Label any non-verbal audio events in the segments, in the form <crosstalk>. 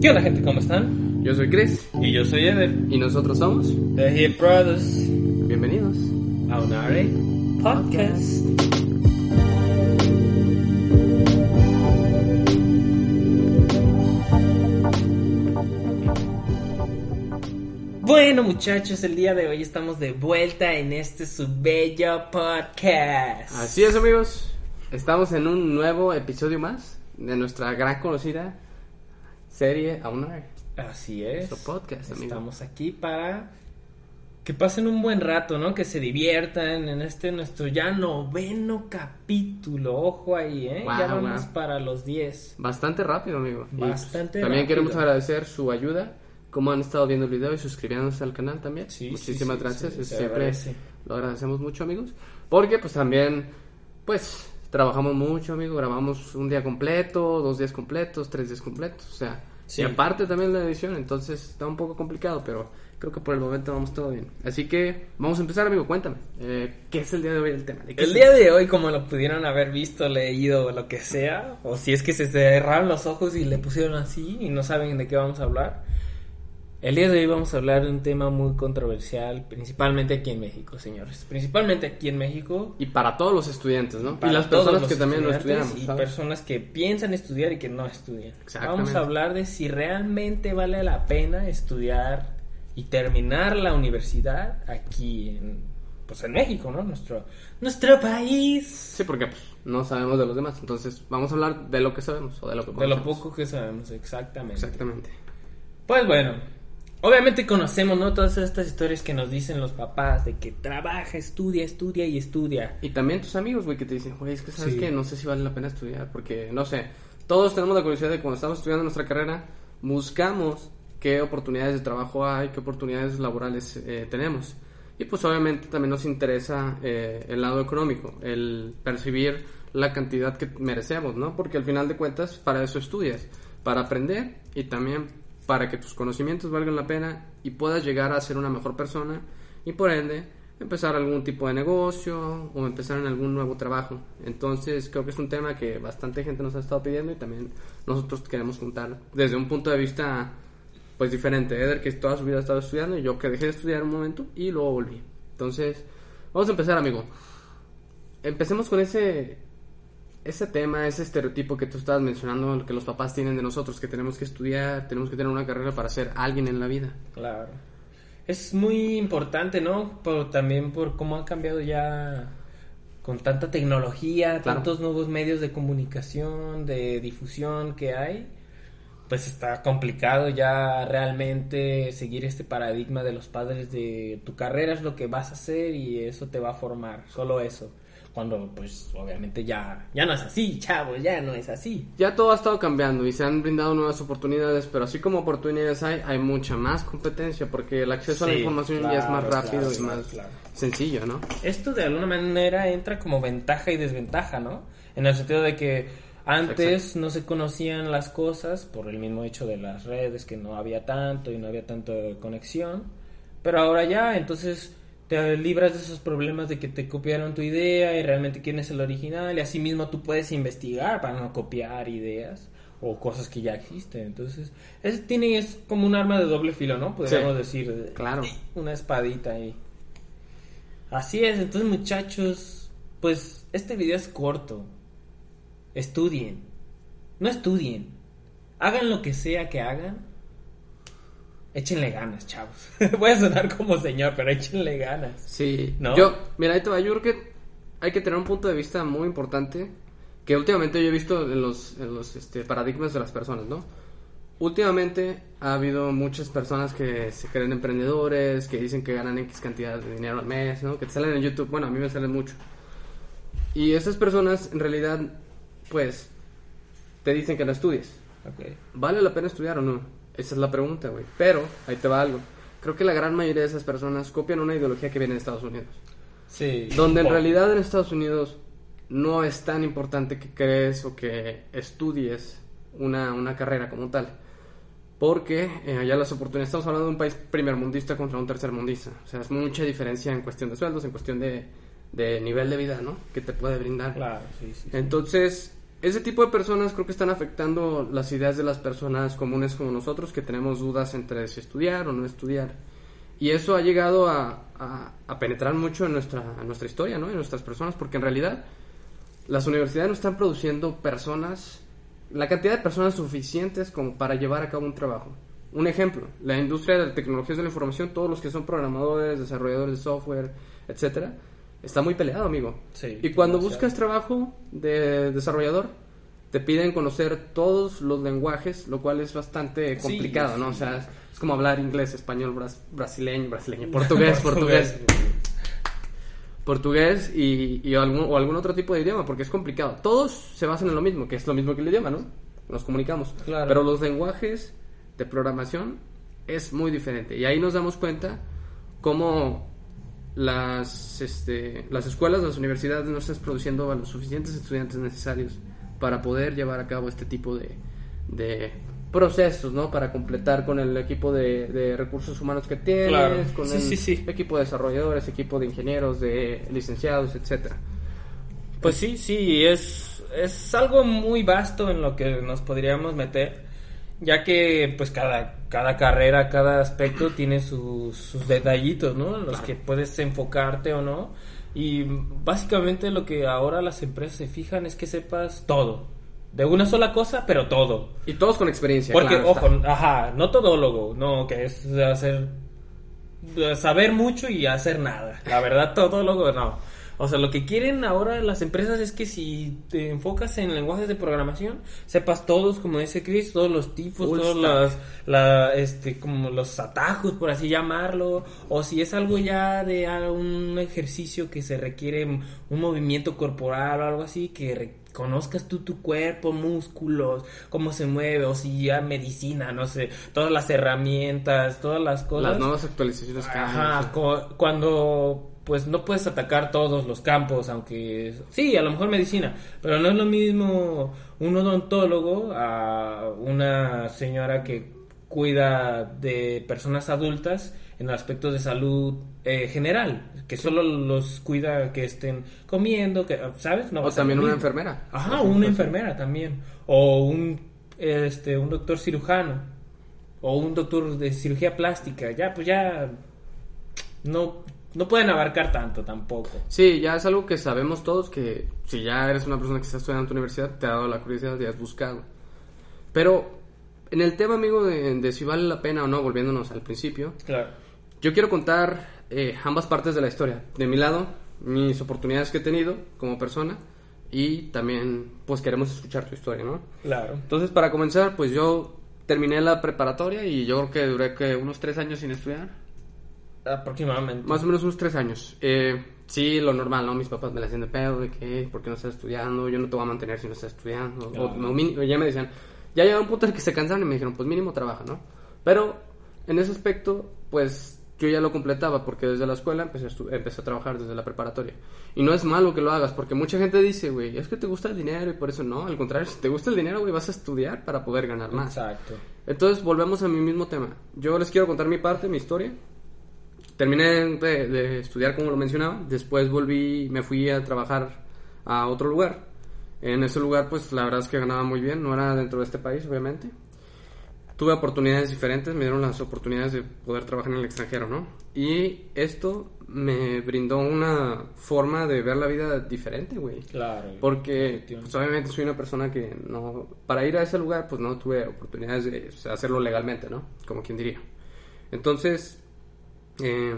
¿Qué onda gente? ¿Cómo están? Yo soy Chris Y yo soy Eder. y nosotros somos. The Hip Brothers. Bienvenidos. A un ARE Podcast. Bueno muchachos, el día de hoy estamos de vuelta en este su bello podcast. Así es, amigos. Estamos en un nuevo episodio más de nuestra gran conocida serie Aunar. Así es. Nuestro podcast, amigo. Estamos aquí para que pasen un buen rato, ¿no? Que se diviertan en este nuestro ya noveno capítulo. Ojo ahí, ¿eh? Wow, ya vamos wow. para los 10. Bastante rápido, amigo. Y, pues, Bastante También rápido. queremos agradecer su ayuda, cómo han estado viendo el video y suscribiéndose al canal también. Sí, Muchísimas sí, gracias. sí, siempre agradece. lo agradecemos mucho, amigos. Porque pues también, pues, trabajamos mucho, amigo. Grabamos un día completo, dos días completos, tres días completos. O sea, Sí. y aparte también la edición, entonces está un poco complicado, pero creo que por el momento vamos todo bien. Así que vamos a empezar, amigo. Cuéntame, eh, ¿qué es el día de hoy el tema? ¿De qué El día de hoy, como lo pudieron haber visto, leído, lo que sea, o si es que se cerraron los ojos y le pusieron así y no saben de qué vamos a hablar, el día de hoy vamos a hablar de un tema muy controversial, principalmente aquí en México, señores. Principalmente aquí en México. Y para todos los estudiantes, ¿no? para y las personas que también lo estudiamos. Y ¿sabes? personas que piensan estudiar y que no estudian. Exactamente. Vamos a hablar de si realmente vale la pena estudiar y terminar la universidad aquí en, pues en México, ¿no? Nuestro, nuestro país. Sí, porque pues, no sabemos de los demás. Entonces, vamos a hablar de lo que sabemos o de lo que De lo conocemos. poco que sabemos, exactamente. Exactamente. Pues bueno, obviamente conocemos, ¿no? Todas estas historias que nos dicen los papás de que trabaja, estudia, estudia y estudia. Y también tus amigos, güey, que te dicen, güey, es que sabes Sí. que no sé si vale la pena estudiar, porque, no sé, todos tenemos la curiosidad de cuando estamos estudiando nuestra carrera, buscamos qué oportunidades de trabajo hay, qué oportunidades laborales eh, tenemos. Y pues obviamente también nos interesa eh, el lado económico, el percibir la cantidad que merecemos, ¿no? Porque al final de cuentas, para eso estudias, para aprender y también para que tus conocimientos valgan la pena y puedas llegar a ser una mejor persona y por ende empezar algún tipo de negocio o empezar en algún nuevo trabajo. Entonces creo que es un tema que bastante gente nos ha estado pidiendo y también nosotros queremos contar desde un punto de vista pues diferente. Eder que toda su vida ha estado estudiando y yo que dejé de estudiar un momento y luego volví. Entonces vamos a empezar amigo. Empecemos con ese ese tema, ese estereotipo que tú estabas mencionando, que los papás tienen de nosotros, que tenemos que estudiar, tenemos que tener una carrera para ser alguien en la vida. Claro. Es muy importante, ¿no? Por, también por cómo ha cambiado ya con tanta tecnología, Claro. tantos nuevos medios de comunicación, de difusión que hay. Pues está complicado ya realmente seguir este paradigma de los padres de tu carrera es lo que vas a hacer y eso te va a formar, solo eso. Cuando pues obviamente ya ya no es así, chavos, ya no es así. Ya todo ha estado cambiando y se han brindado nuevas oportunidades, pero así como oportunidades hay, hay mucha más competencia porque el acceso a la Sí, información ya es más claro, rápido claro, y claro, más claro. sencillo, ¿no? esto de alguna manera entra como ventaja y desventaja, ¿no? En el sentido de que antes no se conocían las cosas por el mismo hecho de las redes, que no había tanto y no había tanto conexión, pero ahora ya, entonces te libras de esos problemas de que te copiaron tu idea y realmente quién es el original y así mismo tú puedes investigar para no copiar ideas o cosas que ya existen. Entonces, es, tiene, es como un arma de doble filo, ¿no? Podríamos Sí, decir. claro. Una espadita ahí. Así es, entonces muchachos, pues este video es corto. Estudien. No estudien. Hagan lo que sea que hagan. Échenle ganas, chavos. <laughs> Voy a sonar como señor, pero échenle ganas. Sí. ¿No? Yo, mira, ahí te va, yo creo que hay que tener un punto de vista muy importante que últimamente yo he visto en los, en los este, paradigmas de las personas, ¿no? Últimamente ha habido muchas personas que se creen emprendedores, que dicen que ganan X cantidad de dinero al mes, ¿no? Que te salen en YouTube, bueno, a mí me salen mucho. Y esas personas en realidad, pues, te dicen que no estudies. Ok. ¿Vale la pena estudiar o no? Esa es la pregunta, güey. Pero, ahí te va algo. Creo que la gran mayoría de esas personas copian una ideología que viene de Estados Unidos. Sí. Donde en realidad en Estados Unidos no es tan importante que crees o que estudies una, una carrera como tal. Porque eh, allá las oportunidades, estamos hablando de un país primermundista contra un tercermundista. O sea, es mucha diferencia en cuestión de sueldos, en cuestión de, de nivel de vida, ¿no? Que te puede brindar. Claro, sí. sí. Entonces, ese tipo de personas creo que están afectando las ideas de las personas comunes como nosotros que tenemos dudas entre si estudiar o no estudiar. Y eso ha llegado a, penetrar mucho en nuestra, historia, ¿no? En nuestras personas, porque en realidad las universidades no están produciendo personas, la cantidad de personas suficientes como para llevar a cabo un trabajo. Un ejemplo, la industria de tecnologías de la información, todos los que son programadores, desarrolladores de software, etcétera, está muy peleado, amigo. y cuando buscas trabajo de desarrollador, te piden conocer todos los lenguajes, lo cual es bastante complicado, ¿no? O sea, es, como hablar inglés, español, brasileño, brasileño, <laughs> portugués, portugués. portugués y, algún, o algún otro tipo de idioma, porque es complicado. Todos se basan en lo mismo, que es lo mismo que el idioma, ¿no? Nos comunicamos. Pero los lenguajes de programación es muy diferente. Y ahí nos damos cuenta cómo las, este, las escuelas, las universidades no están produciendo a los suficientes estudiantes necesarios para poder llevar a cabo este tipo de, de procesos, ¿no? Para completar con el equipo de, recursos humanos que tienes, con el equipo de desarrolladores, equipo de ingenieros, de licenciados, etcétera. Pues sí, sí, es, es algo muy vasto en lo que nos podríamos meter ya que pues cada, cada carrera, cada aspecto tiene sus, sus detallitos, ¿no? En los que puedes enfocarte o no. Y básicamente lo que ahora las empresas se fijan es que sepas todo. De una sola cosa, pero todo. Y todos con experiencia. Porque, ojo, ajá, no todólogo, no, que es hacer, saber mucho y hacer nada. La verdad, todólogo no. O sea, lo que quieren ahora las empresas es que si te enfocas en lenguajes de programación, sepas todos, como dice Chris, todos los tipos, todos los, la, este, como los atajos, por así llamarlo, o si es algo ya de un ejercicio que se requiere un movimiento corporal o algo así, que conozcas tú tu cuerpo, músculos, cómo se mueve, o si ya medicina, no sé, todas las herramientas, todas las cosas. Las nuevas actualizaciones que Ajá, cuando pues no puedes atacar todos los campos, aunque sí, a lo mejor medicina, pero no es lo mismo un odontólogo a una señora que cuida de personas adultas en aspectos de salud eh, general, que solo los cuida que estén comiendo, que sabes, no o también una enfermera. Ajá, una enfermera también, o un este un doctor cirujano o un doctor de cirugía plástica, ya pues ya no no pueden abarcar tanto tampoco. Sí, ya es algo que sabemos todos que si ya eres una persona que está estudiando en tu universidad, te ha dado la curiosidad y has buscado. Pero en el tema, amigo, de, si vale la pena o no, volviéndonos al principio, claro. yo quiero contar eh, ambas partes de la historia. De mi lado, mis oportunidades que he tenido como persona y también, pues queremos escuchar tu historia, ¿no? Claro. Entonces, para comenzar, pues yo terminé la preparatoria y yo creo que duré que unos tres años sin estudiar Aproximadamente. Más o menos unos tres años. Eh, sí, lo normal, ¿no? Mis papás me la hacían de pedo, de que, ¿por qué no estás estudiando? Yo no te voy a mantener si no estás estudiando. O, ya me decían, ya llegó un punto en el que se cansaron y me dijeron, pues mínimo trabaja, ¿no? Pero en ese aspecto, pues yo ya lo completaba porque desde la escuela empecé a, empecé a trabajar desde la preparatoria. Y no es malo que lo hagas porque mucha gente dice, güey, es que te gusta el dinero y por eso no. Al contrario, <laughs> si te gusta el dinero, güey, vas a estudiar para poder ganar más. Exacto. Entonces volvemos a mi mismo tema. Yo les quiero contar mi parte, mi historia terminé de, estudiar como lo mencionaba, después volví, me fui a trabajar a otro lugar. En ese lugar pues la verdad es que ganaba muy bien, no era dentro de este país obviamente. Tuve oportunidades diferentes, me dieron las oportunidades de poder trabajar en el extranjero, ¿no? Y esto me brindó una forma de ver la vida diferente, güey. Claro. Porque pues, obviamente soy una persona que no... Para ir a ese lugar pues no tuve oportunidades de hacerlo legalmente, ¿no? Como quien diría. Entonces eh,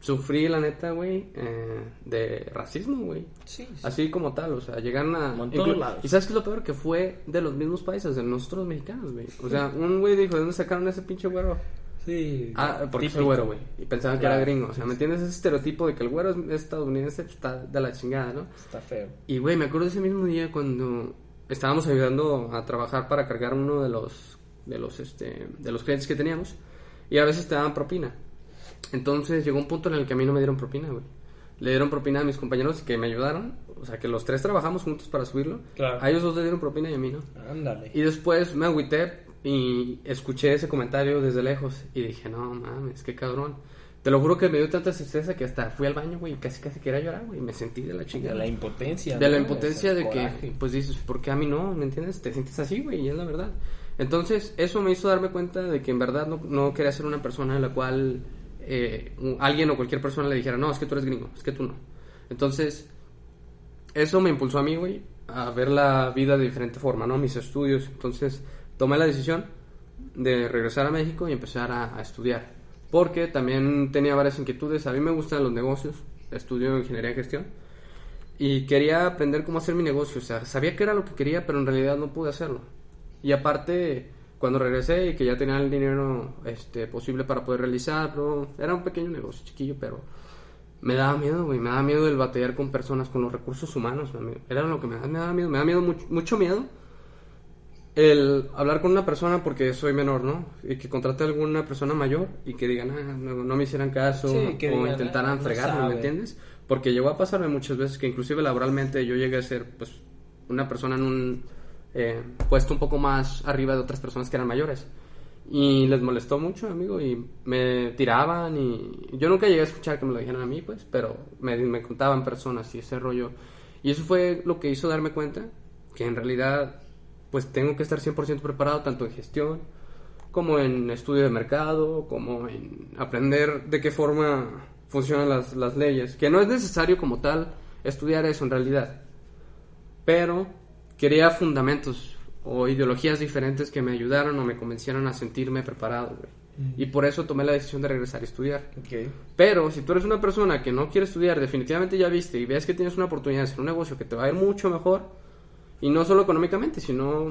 sufrí, la neta, güey, eh, de racismo, güey. Sí, Así como tal, o sea, llegaron a... lados. Y ¿sabes qué es lo peor? Que fue de los mismos países, de nosotros mexicanos, güey. O sea, un güey dijo, ¿de dónde sacaron ese pinche güero? Sí. Ah, porque soy güero, güey. Y pensaban que era gringo. O sea, ¿me entiendes? Ese estereotipo de que el güero es estadounidense pues, está de la chingada, ¿no? Está feo. Y, güey, me acuerdo ese mismo día cuando estábamos ayudando a trabajar para cargar uno de los, de los, este, de los clientes que teníamos. Y a veces te daban propina. Entonces llegó un punto en el que a mí no me dieron propina, güey. Le dieron propina a mis compañeros que me ayudaron. O sea, que los tres trabajamos juntos para subirlo. Claro. A ellos dos le dieron propina y a mí no. Ándale. Y después me agüité y escuché ese comentario desde lejos. Y dije, no mames, qué cabrón. Te lo juro que me dio tanta tristeza que hasta fui al baño, güey, y casi casi quería llorar, güey. Me sentí de la De chingada. la impotencia. De la impotencia de que, pues dices, ¿por qué a mí no? ¿Me entiendes? Te sientes así, güey, y es la verdad. Entonces, eso me hizo darme cuenta de que en verdad no, no quería ser una persona a la cual eh, alguien o cualquier persona le dijera, no, es que tú eres gringo, es que tú no. Entonces, eso me impulsó a mí, güey, a ver la vida de diferente forma, ¿no? Mis estudios. Entonces, tomé la decisión de regresar a México y empezar a, a estudiar. Porque también tenía varias inquietudes. A mí me gustan los negocios. Estudio ingeniería en gestión. Y quería aprender cómo hacer mi negocio. O sea, sabía que era lo que quería, pero en realidad no pude hacerlo. Y aparte, cuando regresé y que ya tenía el dinero este, posible para poder realizarlo, era un pequeño negocio chiquillo, pero me daba miedo, güey. Me daba miedo el batallar con personas, con los recursos humanos. me- Era lo que me daba, me daba miedo. Me daba miedo, mucho, mucho miedo el hablar con una persona porque soy menor, ¿no? Y que contrate a alguna persona mayor y que digan, ah, no, no me hicieran caso Sí, que o digan, intentaran "Ah, no fregarme, ¿me sabe". entiendes? Porque llegó a pasarme muchas veces que inclusive laboralmente yo llegué a ser pues una persona en un eh, puesto un poco más arriba de otras personas que eran mayores. Y les molestó mucho, amigo, y me tiraban y yo nunca llegué a escuchar que me lo dijeran a mí, pues, pero me, me contaban personas y ese rollo. Y eso fue lo que hizo darme cuenta que en realidad pues tengo que estar 100% preparado tanto en gestión como en estudio de mercado, como en aprender de qué forma funcionan las, las leyes. Que no es necesario como tal estudiar eso en realidad. Pero quería fundamentos o ideologías diferentes que me ayudaran o me convencieran a sentirme preparado, güey. Y por eso tomé la decisión de regresar a estudiar. Ok. Pero si tú eres una persona que no quiere estudiar, definitivamente ya viste y ves que tienes una oportunidad de hacer un negocio que te va a ir mucho mejor, y no solo económicamente, sino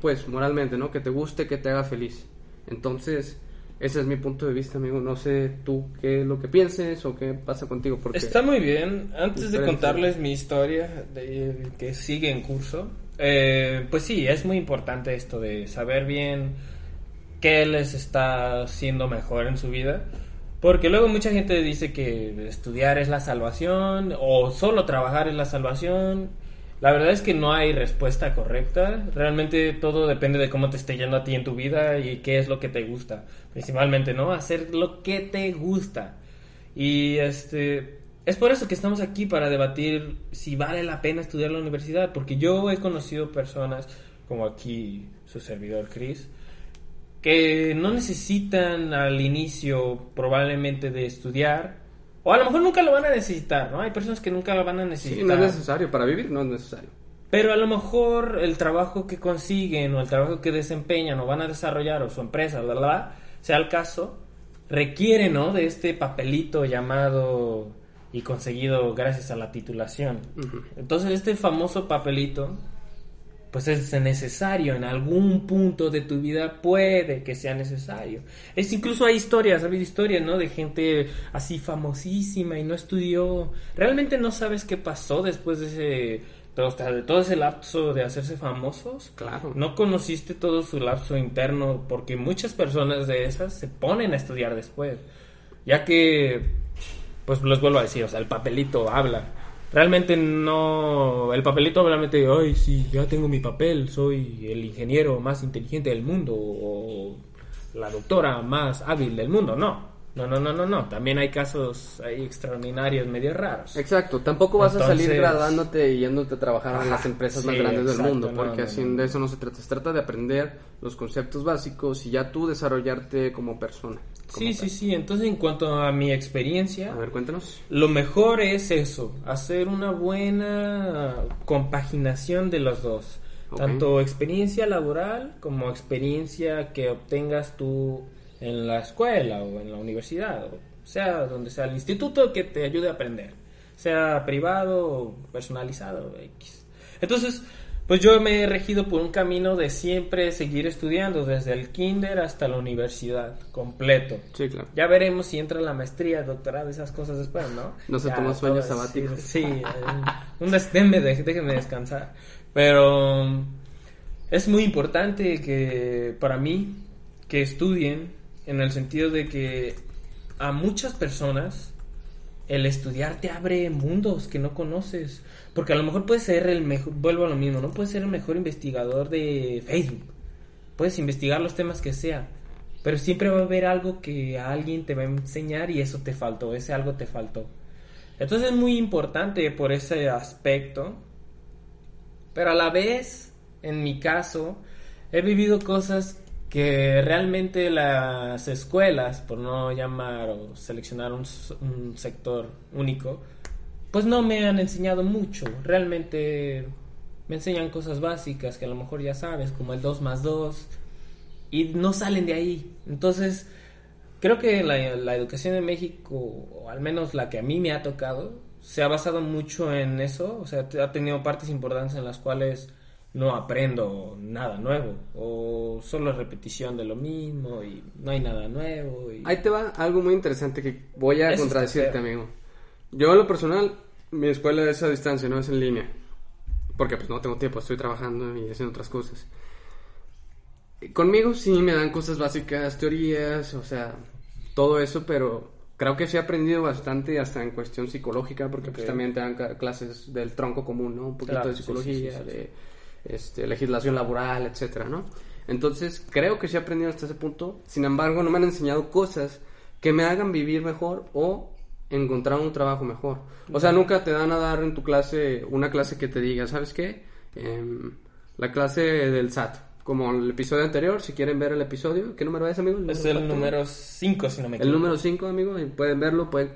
pues moralmente, ¿no? Que te guste, que te haga feliz. Entonces, ese es mi punto de vista, amigo. No sé tú qué es lo que pienses o qué pasa contigo. Porque Está muy bien. Antes de Diferente. contarles mi historia de- que sigue en curso, eh, pues sí, es muy importante esto de saber bien qué les está haciendo mejor en su vida. Porque luego mucha gente dice que estudiar es la salvación o solo trabajar es la salvación. La verdad es que no hay respuesta correcta. Realmente todo depende de cómo te esté yendo a ti en tu vida y qué es lo que te gusta. Principalmente, ¿no? Hacer lo que te gusta. Y este es por eso que estamos aquí para debatir si vale la pena estudiar la universidad, porque yo he conocido personas como aquí su servidor Chris que no necesitan al inicio probablemente de estudiar o a lo mejor nunca lo van a necesitar, ¿no? Hay personas que nunca lo van a necesitar. sí, no es necesario. Para vivir no es necesario. Pero a lo mejor el trabajo que consiguen o el trabajo que desempeñan o van a desarrollar o su empresa, bla, bla, bla, sea el caso, requiere, ¿no? De este papelito llamado y conseguido gracias a la titulación. Entonces este famoso papelito, pues es necesario en algún punto de tu vida, puede que sea necesario. Es incluso hay historias, ha habido historias, ¿no? De gente así famosísima y no estudió. Realmente no sabes qué pasó después de ese todo, de todo ese lapso de hacerse famosos. Claro. No conociste todo su lapso interno porque muchas personas de esas se ponen a estudiar después. Ya que, pues les vuelvo a decir, o sea, el papelito habla. Realmente no, el papelito realmente, ay, sí, ya tengo mi papel, soy el ingeniero más inteligente del mundo o la doctora más hábil del mundo. No, no, no, no, no, no. También hay casos ahí extraordinarios, medio raros. Exacto, tampoco vas a salir graduándote y yéndote a trabajar en las empresas más grandes del mundo, porque no, así no. de eso no se trata, se trata de aprender los conceptos básicos y ya tú desarrollarte como persona. como Sí, tal. sí, sí. Entonces, en cuanto a mi experiencia, A ver, cuéntanos. Lo mejor es eso, hacer una buena compaginación de los dos. Tanto experiencia laboral como experiencia que obtengas tú en la escuela o en la universidad, o sea, donde sea el instituto que te ayude a aprender, sea privado o personalizado, X. Entonces, pues yo me he regido por un camino de siempre seguir estudiando, desde el kinder hasta la universidad, completo. Sí, claro. Ya veremos si entra la maestría, doctorado, esas cosas después, ¿no? No se Ya, tomó sueño todo, sabático. Sí, sí, eh, un des- déjenme descansar. Pero es muy importante que para mí que estudien en el sentido de que a muchas personas el estudiar te abre mundos que no conoces. Porque a lo mejor puedes ser el mejor, vuelvo a lo mismo, no puedes ser el mejor investigador de Facebook. Puedes investigar los temas que sea. pero siempre va a haber algo que a alguien te va a enseñar y eso te faltó, ese algo te faltó. Entonces es muy importante por ese aspecto, pero a la vez, en mi caso, he vivido cosas que realmente las escuelas, por no llamar o seleccionar un, un sector único, pues no me han enseñado mucho. Realmente me enseñan cosas básicas que a lo mejor ya sabes, como el 2 más 2, y no salen de ahí. Entonces, creo que la, la, educación en México, o al menos la que a mí me ha tocado, se ha basado mucho en eso, o sea, ha tenido partes importantes en las cuales no aprendo nada nuevo, o solo repetición de lo mismo, y no hay nada nuevo. Y... Ahí te va algo muy interesante que voy a contradecirte, amigo. Yo, en lo personal, mi escuela es a distancia, no es en línea porque pues no tengo tiempo, estoy trabajando y haciendo otras cosas. Conmigo sí me dan cosas básicas, teorías, o sea, todo eso, pero creo que sí he aprendido bastante hasta en cuestión psicológica, porque pues también te dan clases del tronco común, ¿no? Un poquito de psicología, de este, legislación laboral, etcétera, ¿no? Entonces, creo que sí he aprendido hasta ese punto. Sin embargo, no me han enseñado cosas que me hagan vivir mejor o encontrar un trabajo mejor. O sea, nunca te dan a dar en tu clase una clase que te diga, ¿sabes qué? Em, la clase del SAT, como el episodio anterior, si quieren ver el episodio, ¿qué número es, amigo? es el número 5, si no me equivoco. El número 5, amigo, y pueden verlo, pueden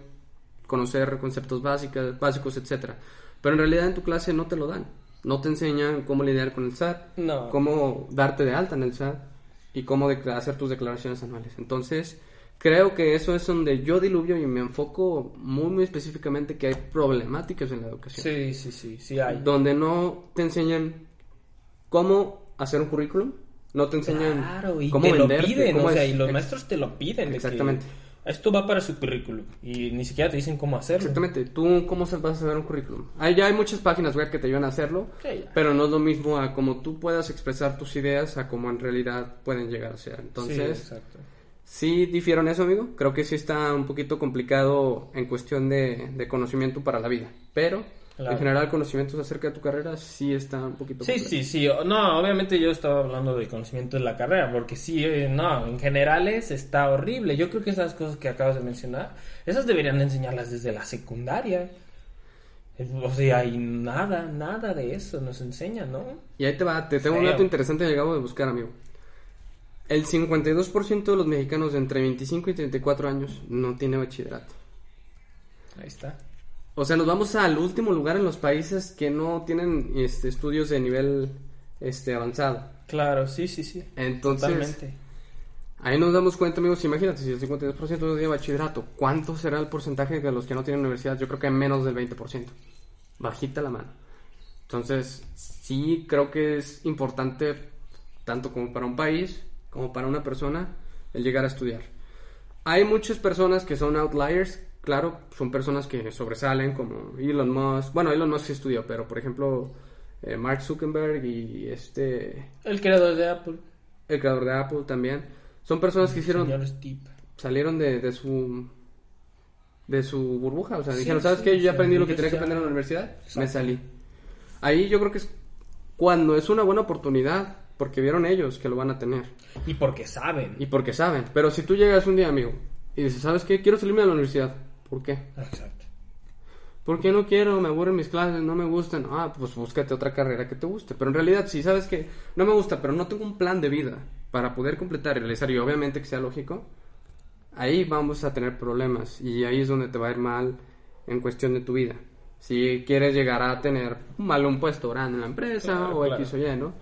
conocer conceptos básicos, básicos, etcétera. Pero en realidad en tu clase no te lo dan. No te enseñan cómo lidiar con el SAT, no. cómo darte de alta en el SAT y cómo hacer tus declaraciones anuales. Entonces, creo que eso es donde yo diluvio y me enfoco muy, muy específicamente que hay problemáticas en la educación. Sí, sí, sí, sí hay. Donde no te enseñan cómo hacer un currículum, no te enseñan claro, y cómo te lo piden, o sea, y los maestros te lo piden. Exactamente. Esto va para su currículum y ni siquiera te dicen cómo hacerlo. Exactamente. ¿Tú cómo vas a hacer un currículum? Ahí ya hay muchas páginas web que te ayudan a hacerlo, pero no es lo mismo a cómo tú puedas expresar tus ideas a cómo en realidad pueden llegar a ser. Entonces, sí, exacto. Sí difiero en eso, amigo. Creo que sí está un poquito complicado en cuestión de, conocimiento para la vida. Pero en general, conocimientos acerca de tu carrera sí está un poquito. Sí, sí, sí. No, obviamente yo estaba hablando de conocimiento de la carrera, porque sí, eh, no, en generales está horrible. Yo creo que esas cosas que acabas de mencionar, esas deberían enseñarlas desde la secundaria. O sea, hay nada, nada de eso nos enseña, ¿no? Y ahí te va, te tengo un dato interesante que acabo de buscar, amigo. El 52% de los mexicanos de entre 25 y 34 años no tiene bachillerato. Ahí está. O sea, nos vamos al último lugar en los países que no tienen este, estudios de nivel este, avanzado. Claro, sí, sí, sí. Entonces, Totalmente. ahí nos damos cuenta, amigos, imagínate, si el 52% no tiene bachillerato, ¿cuánto será el porcentaje de los que no tienen universidad? Yo creo que menos del 20%. Bajita la mano. Entonces, sí creo que es importante, tanto como para un país, como para una persona el llegar a estudiar. Hay muchas personas que son outliers, claro, son personas que sobresalen como Elon Musk. Bueno, Elon Musk sí estudió, pero por ejemplo eh, Mark Zuckerberg y este... El creador de Apple. El creador de Apple también. Son personas que hicieron... Salieron de, de su de su burbuja. O sea, dijeron, ¿sabes qué? Yo ya aprendí lo que tenía que aprender en la universidad. Me salí. Ahí yo creo que es cuando es una buena oportunidad porque vieron ellos que lo van a tener. Y porque saben. Y porque saben. Pero si tú llegas un día, amigo, y dices, ¿sabes qué? Quiero salirme de la universidad. ¿Por qué? Exacto. Porque no quiero, me aburren mis clases, no me gustan. Ah, pues búscate otra carrera que te guste. Pero en realidad, si sabes que no me gusta, pero no tengo un plan de vida para poder completar y realizar, y obviamente que sea lógico, ahí vamos a tener problemas. Y ahí es donde te va a ir mal en cuestión de tu vida. Si quieres llegar a tener un mal un puesto grande en la empresa o X o Y, ¿no?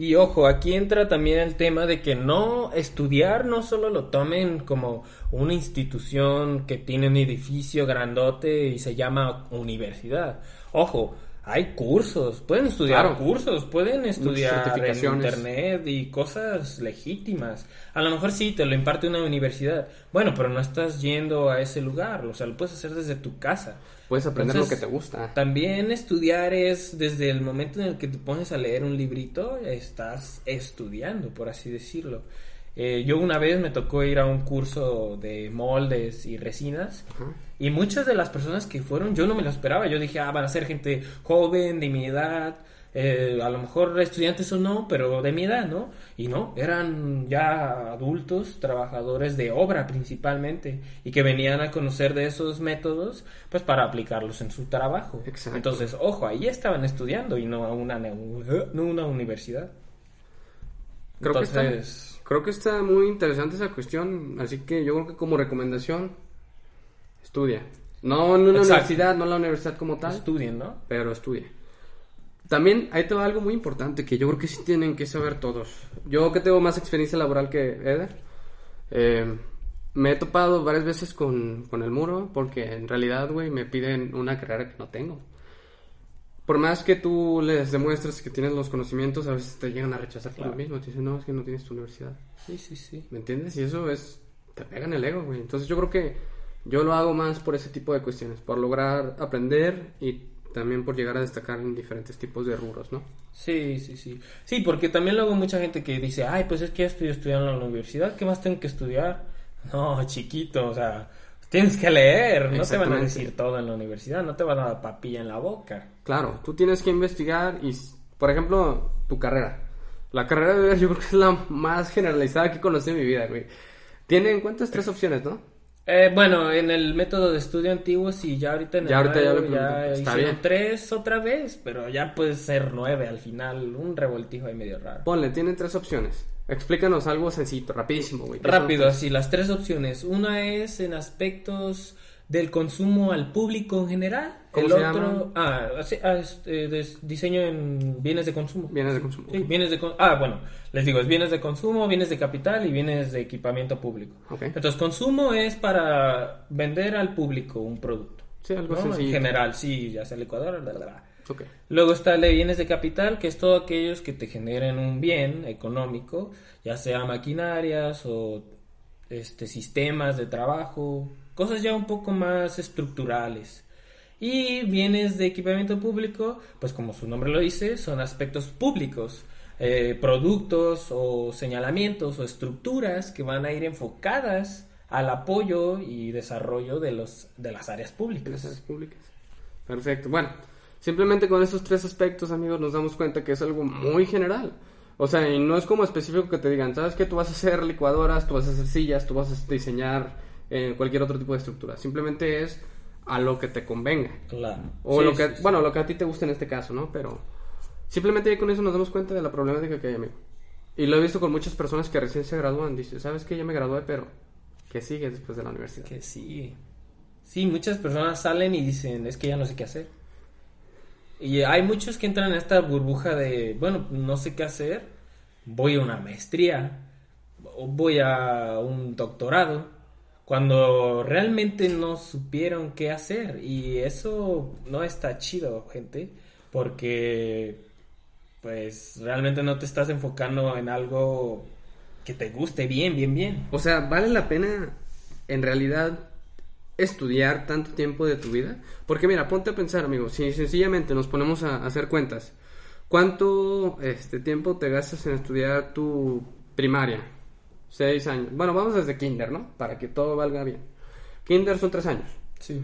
Y ojo, aquí entra también el tema de que no estudiar no solo lo tomen como una institución que tiene un edificio grandote y se llama universidad. Ojo, hay cursos, pueden estudiar cursos, pueden estudiar en internet y cosas legítimas. A lo mejor sí te lo imparte una universidad. Bueno, pero no estás yendo a ese lugar, o sea, lo puedes hacer desde tu casa. Puedes aprender lo que te gusta. También estudiar es desde el momento en el que te pones a leer un librito, estás estudiando, por así decirlo. Eh, yo una vez me tocó ir a un curso de moldes y resinas y muchas de las personas que fueron yo no me lo esperaba. Yo dije, ah, van a ser gente joven, de mi edad, eh, a lo mejor estudiantes o no, pero de mi edad, ¿no? Y no, eran ya adultos, trabajadores de obra principalmente, y que venían a conocer de esos métodos, pues para aplicarlos en su trabajo. Exacto. Entonces, ojo, ahí estaban estudiando y no a una, neu- no una universidad. Creo que Entonces, está, creo que está muy interesante esa cuestión, así que yo creo que como recomendación, estudia. No en una Exacto. universidad, no en la universidad como tal, estudien, ¿no? pero estudia. También ahí te va algo muy importante que yo creo que sí tienen que saber todos. Yo que tengo más experiencia laboral que Eder, eh, me he topado varias veces con, con el muro porque en realidad, güey, me piden una carrera que no tengo. Por más que tú les demuestres que tienes los conocimientos, a veces te llegan a rechazar por lo Claro. mismo. Te dicen, no, es que no tienes tu universidad. Sí, sí, sí. ¿Me entiendes? Y eso es. Te pega en el ego, güey. Entonces yo creo que yo lo hago más por ese tipo de cuestiones. Por lograr aprender y también por llegar a destacar en diferentes tipos de rubros, ¿no? Sí, sí, sí. Sí, porque también luego mucha gente que dice, ay, pues es que ya estoy estudiando en la universidad, ¿qué más tengo que estudiar? <laughs> No, chiquito, o sea, tienes que leer, no te van a decir todo en la universidad, no te van a dar papilla en la boca. Claro, tú tienes que investigar y, por ejemplo, tu carrera. La carrera de yo creo que es la más generalizada que conocí en mi vida, güey. Tiene en cuenta tres opciones, ¿no? Eh, bueno, en el método de estudio antiguo, sí, ya ahorita en el Ya ahorita ya lo pregunté, está bien. tres otra vez, pero ya puede ser nueve al final, un revoltijo ahí medio raro. Ponle, tienen tres opciones. Explícanos algo sencillo, rapidísimo, güey. ¿Qué son Rápido, así, las tres opciones. Una es en aspectos del consumo al público en general. ¿Cómo el se otro, llama? ah, ah, es, eh, des- diseño en bienes de consumo. Bienes de consumo. Sí, bienes de Ah, bueno, les digo, es bienes de consumo, bienes de capital y bienes de equipamiento público. Ok. Entonces, consumo es para vender al público un producto. Sí, algo ¿no? En general, sí, ya sea licuadora, bla, bla, bla. Ok. Luego está el de bienes de capital, que es todo aquellos que te generen un bien económico, ya sea maquinarias o este sistemas de trabajo, cosas ya un poco más estructurales. Y bienes de equipamiento público, pues como su nombre lo dice, son aspectos públicos, eh, productos o señalamientos o estructuras que van a ir enfocadas al apoyo y desarrollo de los de las áreas públicas. Empresas públicas. Perfecto. Bueno, simplemente con estos tres aspectos, amigos, nos damos cuenta que es algo muy general. O sea, y no es como específico que te digan, ¿sabes qué? Tú vas a hacer licuadoras, tú vas a hacer sillas, tú vas a diseñar eh, cualquier otro tipo de estructura. Simplemente es a lo que te convenga. Claro. O Sí, lo que, sí, sí. bueno, lo que a ti te gusta en este caso, ¿no? Pero simplemente con eso nos damos cuenta de la problemática que hay, amigo. Y lo he visto con muchas personas que recién se gradúan. Dice, ¿sabes qué? Ya me gradué, pero ¿qué sigue después de la universidad? Que sí. Sí, muchas personas salen y dicen, es que ya no sé qué hacer. Y hay muchos que entran en esta burbuja de, bueno, no sé qué hacer, voy a una maestría, o voy a un doctorado, cuando realmente no supieron qué hacer. Y eso no está chido, gente, porque pues realmente no te estás enfocando en algo que te guste bien, bien, bien. O sea, ¿vale la pena en realidad estudiar tanto tiempo de tu vida? Porque mira, ponte a pensar, amigo, si sencillamente nos ponemos a hacer cuentas, ¿cuánto este tiempo te gastas en estudiar tu primaria? Seis años. Bueno, vamos desde kinder, ¿no? Para que todo valga bien. Kinder son tres años. Sí.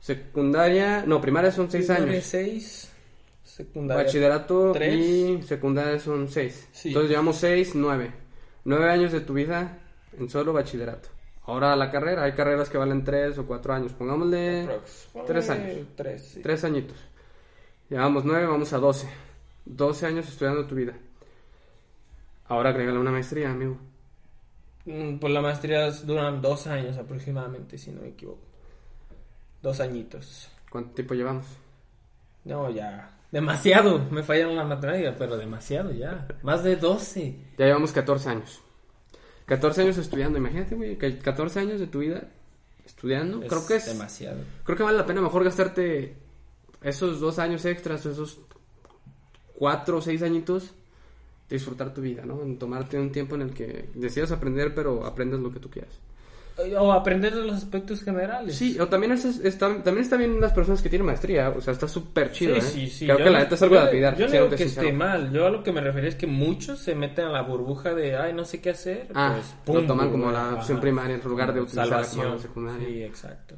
Secundaria, no, primaria son seis Primaria años. seis, secundaria. Bachillerato tres. y secundaria son seis. Sí. Entonces llevamos seis, nueve. Nueve años de tu vida en solo bachillerato. Ahora la carrera, hay carreras que valen tres o cuatro años. Pongámosle Aprox. tres años. Tres, sí. tres añitos. Llevamos nueve, vamos a doce. Doce años estudiando tu vida. Ahora agrégale una maestría, amigo. Mm, Pues las maestrías duran dos años aproximadamente, si no me equivoco. Dos añitos. ¿Cuánto tiempo llevamos? No, ya. Demasiado. Me fallaron las matemáticas, pero demasiado ya. Más de 12. Ya llevamos 14 años. 14 años estudiando. Imagínate, güey, que 14 años de tu vida estudiando. Es creo que es demasiado. Creo que vale la pena mejor gastarte esos dos años extras, esos cuatro o seis añitos, disfrutar tu vida, ¿no? En tomarte un tiempo en el que decidas aprender, pero aprendas lo que tú quieras. O aprender de los aspectos generales. Sí, o también, es- está, también está bien las personas que tienen maestría, o sea, está súper chido, Sí, ¿eh? sí, sí. Creo Yo que la neta es algo de admirar. Yo no digo que sincero. esté mal. Yo a lo que me refiero es que muchos se meten a la burbuja de, ay, no sé qué hacer. Ah, pues, lo toman como la opción primaria en lugar de utilizarla como Salvación. la secundaria. Sí, exacto.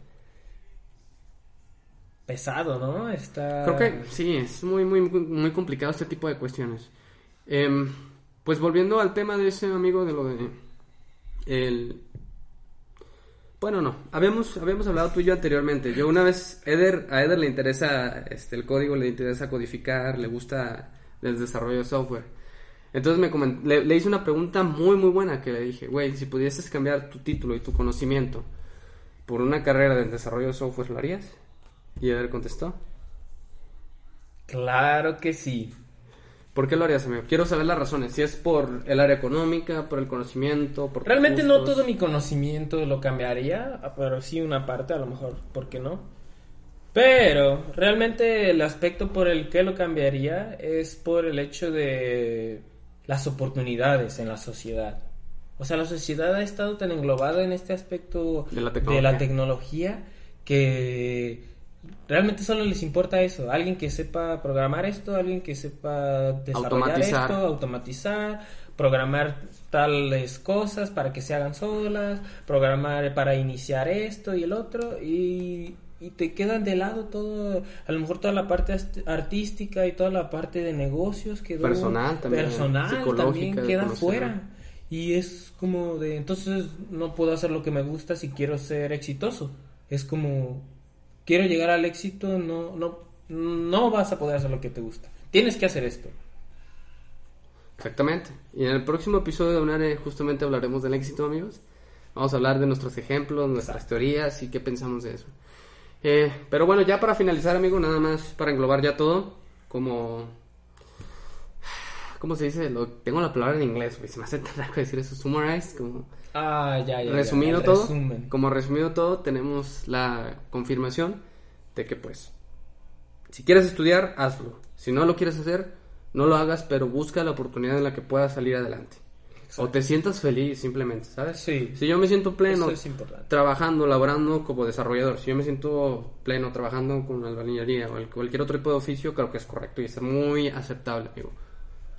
pesado, ¿no? Está... Creo que sí, es muy, muy, muy complicado este tipo de cuestiones. Em, pues volviendo al tema de ese amigo de lo de el bueno, no, habíamos, habíamos hablado tú y yo anteriormente. Yo una vez, Eder, a Eder le interesa este, el código, le interesa codificar, le gusta el desarrollo de software. Entonces me le, hice una pregunta muy, muy buena que le dije, güey, si pudieses cambiar tu título y tu conocimiento por una carrera de desarrollo de software, ¿lo harías? Y Eder contestó. Claro que sí. ¿Por qué lo harías, amigo? Quiero saber las razones. Si es por el área económica, por el conocimiento, por... Realmente no todo mi conocimiento lo cambiaría, pero sí una parte, a lo mejor, ¿por qué no? Pero realmente el aspecto por el que lo cambiaría es por el hecho de las oportunidades en la sociedad. O sea, la sociedad ha estado tan englobada en este aspecto de la tecnología que realmente solo les importa eso, alguien que sepa programar esto, alguien que sepa desarrollar esto, automatizar, programar tales cosas para que se hagan solas, programar para iniciar esto y el otro y, y te quedan de lado todo, a lo mejor toda la parte artística y toda la parte de negocios que personal también, personal también queda fuera. Y es como de, entonces no puedo hacer lo que me gusta si quiero ser exitoso. Es como quiero llegar al éxito, no, no, no vas a poder hacer lo que te gusta. Tienes que hacer esto. Exactamente. Y en el próximo episodio de Unare justamente hablaremos del éxito, amigos. Vamos a hablar de nuestros ejemplos, nuestras teorías y qué pensamos de eso. Eh, pero bueno, ya para finalizar, amigo, nada más para englobar ya todo, como... ¿Cómo se dice? Lo, tengo la palabra en inglés, se me hace tan raro decir eso, summarize, como Ah, ya, ya. Resumido todo, como resumido todo, tenemos la confirmación de que pues, si quieres estudiar, hazlo. Si no lo quieres hacer, no lo hagas, pero busca la oportunidad en la que puedas salir adelante. O te sientas feliz simplemente, ¿sabes? Sí. Si yo me siento pleno trabajando, laborando como desarrollador, si yo me siento pleno trabajando con albañilería o cualquier otro tipo de oficio, creo que es correcto y es muy aceptable, amigo.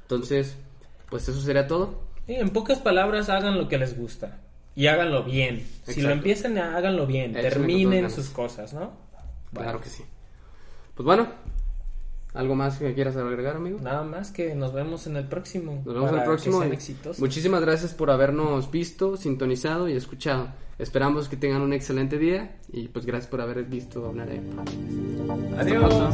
Entonces, pues eso sería todo en pocas palabras, hagan lo que les gusta. Y háganlo bien. Si lo empiezan, háganlo bien. Terminen sus cosas, ¿no? Claro que sí. Pues bueno, ¿algo más que quieras agregar, amigo? Nada más que nos vemos en el próximo. Nos vemos en el próximo. Muchísimas gracias por habernos visto, sintonizado y escuchado. Esperamos que tengan un excelente día y pues gracias por haber visto hablar Adiós.